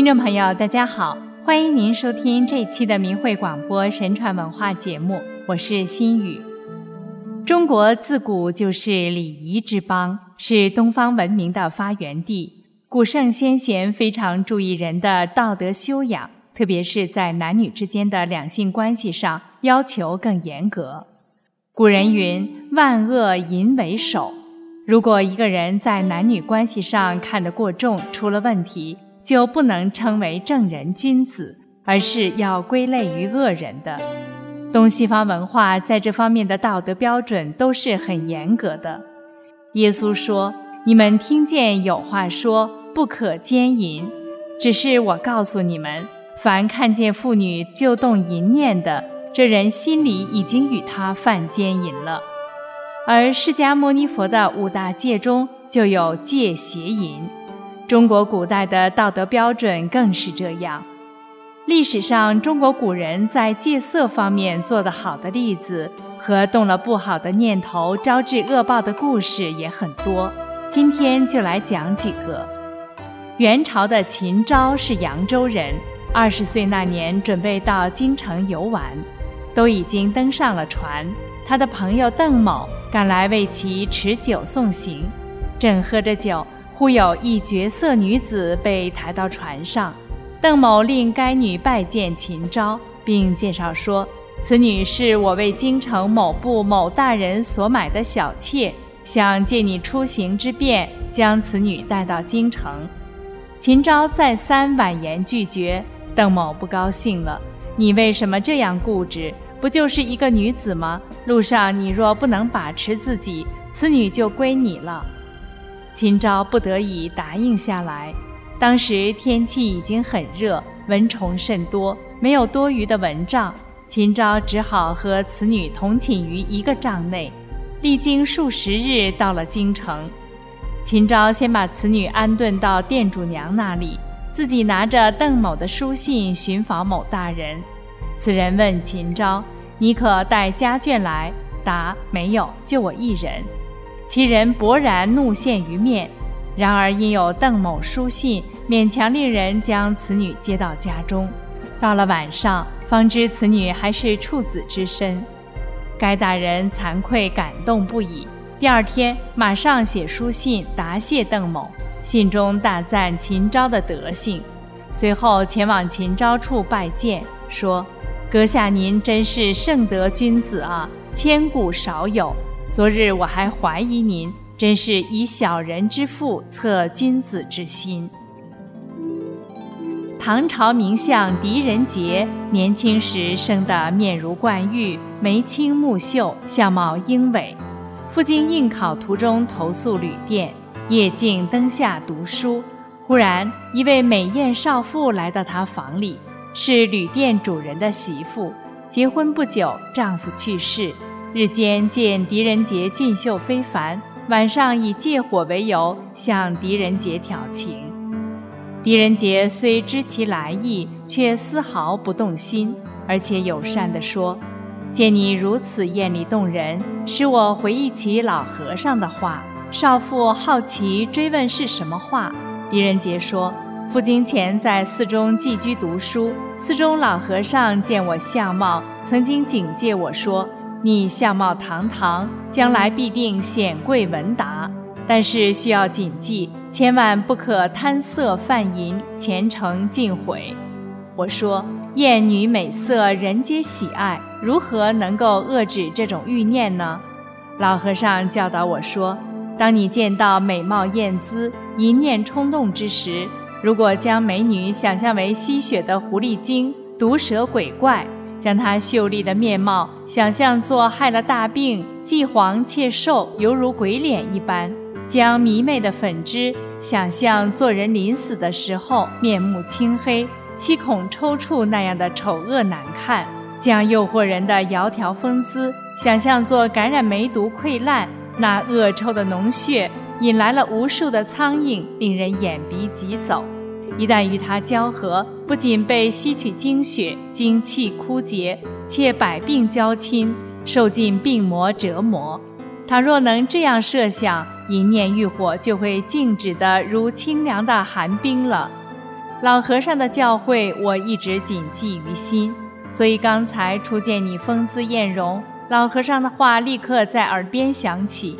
听众朋友，大家好，欢迎您收听这期的明慧广播神传文化节目，我是心雨。中国自古就是礼仪之邦，是东方文明的发源地。古圣先贤非常注意人的道德修养，特别是在男女之间的两性关系上，要求更严格。古人云：“万恶淫为首。”如果一个人在男女关系上看得过重，出了问题。就不能称为正人君子，而是要归类于恶人的。东西方文化在这方面的道德标准都是很严格的。耶稣说：“你们听见有话说不可奸淫，只是我告诉你们，凡看见妇女就动淫念的，这人心里已经与他犯奸淫了。”而释迦牟尼佛的五大戒中就有戒邪淫。中国古代的道德标准更是这样。历史上，中国古人在戒色方面做得好的例子和动了不好的念头招致恶报的故事也很多。今天就来讲几个。元朝的秦昭是扬州人，二十岁那年准备到京城游玩，都已经登上了船。他的朋友邓某赶来为其持酒送行，正喝着酒。忽有一绝色女子被抬到船上，邓某令该女拜见秦昭，并介绍说：“此女是我为京城某部某大人所买的小妾，想借你出行之便，将此女带到京城。”秦昭再三婉言拒绝，邓某不高兴了：“你为什么这样固执？不就是一个女子吗？路上你若不能把持自己，此女就归你了。”秦昭不得已答应下来。当时天气已经很热，蚊虫甚多，没有多余的蚊帐，秦昭只好和此女同寝于一个帐内。历经数十日，到了京城，秦昭先把此女安顿到店主娘那里，自己拿着邓某的书信寻访某大人。此人问秦昭：“你可带家眷来？”答：“没有，就我一人。”其人勃然怒现于面，然而因有邓某书信，勉强令人将此女接到家中。到了晚上，方知此女还是处子之身，该大人惭愧感动不已。第二天，马上写书信答谢邓某，信中大赞秦昭的德行。随后前往秦昭处拜见，说：“阁下您真是圣德君子啊，千古少有。”昨日我还怀疑您，真是以小人之腹测君子之心。唐朝名相狄仁杰年轻时生得面如冠玉，眉清目秀，相貌英伟。赴京应考途中投宿旅店，夜静灯下读书，忽然一位美艳少妇来到他房里，是旅店主人的媳妇，结婚不久，丈夫去世。日间见狄仁杰俊秀非凡，晚上以借火为由向狄仁杰挑情。狄仁杰虽知其来意，却丝毫不动心，而且友善地说：“见你如此艳丽动人，使我回忆起老和尚的话。”少妇好奇追问是什么话，狄仁杰说：“赴京前在寺中寄居读书，寺中老和尚见我相貌，曾经警戒我说。”你相貌堂堂，将来必定显贵文达，但是需要谨记，千万不可贪色犯淫，前程尽毁。我说，艳女美色，人皆喜爱，如何能够遏制这种欲念呢？老和尚教导我说，当你见到美貌艳姿、一念冲动之时，如果将美女想象为吸血的狐狸精、毒蛇鬼怪。将她秀丽的面貌想象作害了大病，既黄且瘦，犹如鬼脸一般；将迷媚的粉脂想象做人临死的时候面目青黑、七孔抽搐那样的丑恶难看；将诱惑人的窈窕风姿想象作感染梅毒溃烂，那恶臭的脓血引来了无数的苍蝇，令人眼鼻疾走。一旦与他交合，不仅被吸取精血、精气枯竭，且百病交侵，受尽病魔折磨。倘若能这样设想，一念欲火就会静止的如清凉的寒冰了。老和尚的教诲我一直谨记于心，所以刚才初见你风姿艳容，老和尚的话立刻在耳边响起。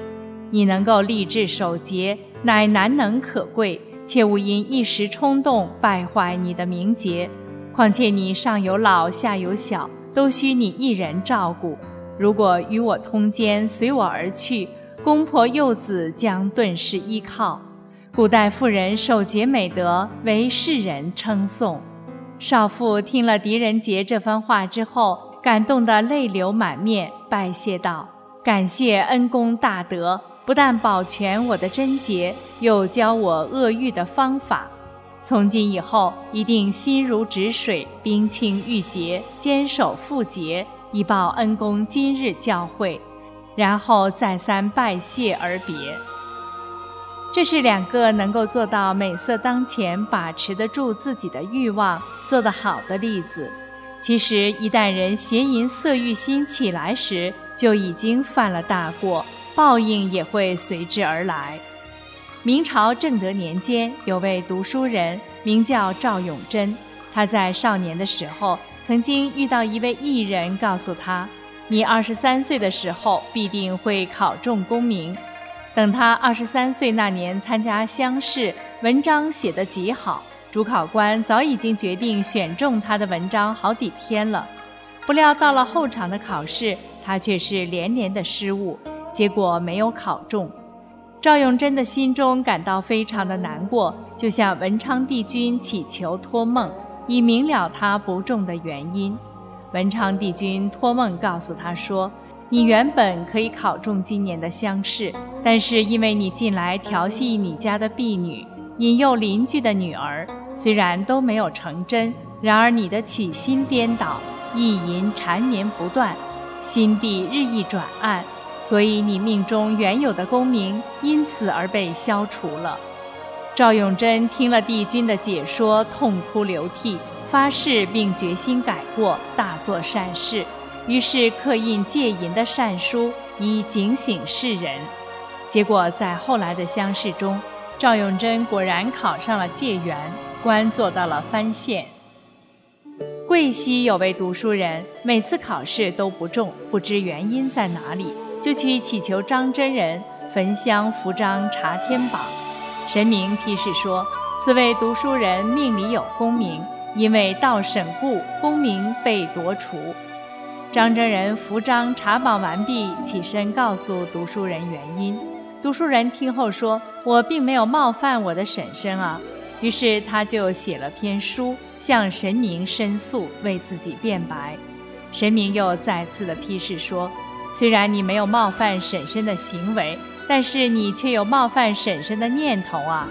你能够立志守节，乃难能可贵，切勿因一时冲动败坏你的名节。况且你上有老，下有小，都需你一人照顾。如果与我通奸，随我而去，公婆幼子将顿时依靠。古代妇人守节美德，为世人称颂。少妇听了狄仁杰这番话之后，感动得泪流满面，拜谢道：“感谢恩公大德。”不但保全我的贞洁，又教我恶欲的方法。从今以后，一定心如止水，冰清玉洁，坚守妇节，以报恩公今日教诲。然后再三拜谢而别。这是两个能够做到美色当前，把持得住自己的欲望，做得好的例子。其实，一旦人邪淫色欲心起来时，就已经犯了大过。报应也会随之而来。明朝正德年间，有位读书人名叫赵永贞。他在少年的时候，曾经遇到一位艺人，告诉他：“你二十三岁的时候，必定会考中功名。”等他二十三岁那年参加乡试，文章写得极好，主考官早已经决定选中他的文章好几天了。不料到了后场的考试，他却是连连的失误。结果没有考中，赵永贞的心中感到非常的难过，就向文昌帝君祈求托梦，以明了他不中的原因。文昌帝君托梦告诉他说：“你原本可以考中今年的乡试，但是因为你近来调戏你家的婢女，引诱邻居的女儿，虽然都没有成真，然而你的起心颠倒，意淫缠绵不断，心地日益转暗。”所以你命中原有的功名因此而被消除了。赵永贞听了帝君的解说，痛哭流涕，发誓并决心改过，大做善事。于是刻印戒淫的善书，以警醒世人。结果在后来的乡试中，赵永贞果然考上了解元，官做到了藩县。贵溪有位读书人，每次考试都不中，不知原因在哪里。就去祈求张真人焚香扶章查天榜，神明批示说，此位读书人命里有功名，因为到审故，功名被夺除。张真人扶章查榜完毕，起身告诉读书人原因。读书人听后说：“我并没有冒犯我的婶婶啊。”于是他就写了篇书，向神明申诉，为自己辩白。神明又再次的批示说。虽然你没有冒犯婶婶的行为，但是你却有冒犯婶婶的念头啊！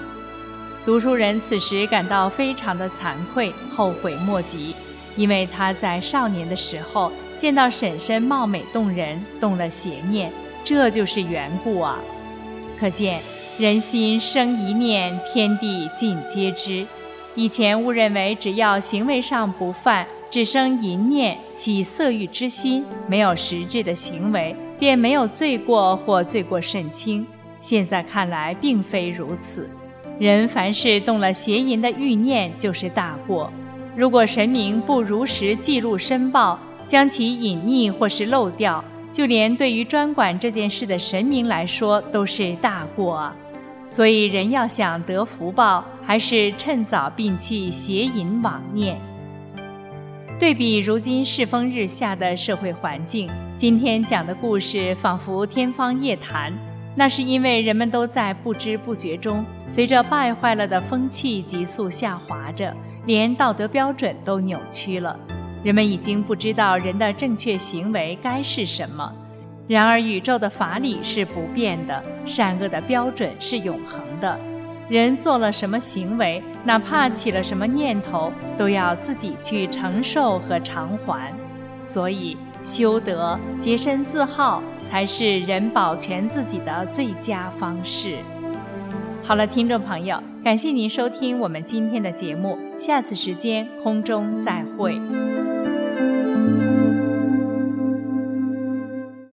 读书人此时感到非常的惭愧，后悔莫及，因为他在少年的时候见到婶婶貌美动人，动了邪念，这就是缘故啊！可见人心生一念，天地尽皆知。以前误认为只要行为上不犯。只生淫念，起色欲之心，没有实质的行为，便没有罪过或罪过甚轻。现在看来，并非如此。人凡是动了邪淫的欲念，就是大过。如果神明不如实记录申报，将其隐匿或是漏掉，就连对于专管这件事的神明来说，都是大过啊。所以，人要想得福报，还是趁早摒弃邪淫妄念。对比如今世风日下的社会环境，今天讲的故事仿佛天方夜谭。那是因为人们都在不知不觉中，随着败坏了的风气急速下滑着，连道德标准都扭曲了。人们已经不知道人的正确行为该是什么。然而，宇宙的法理是不变的，善恶的标准是永恒的。人做了什么行为，哪怕起了什么念头，都要自己去承受和偿还。所以，修德、洁身自好，才是人保全自己的最佳方式。好了，听众朋友，感谢您收听我们今天的节目，下次时间空中再会。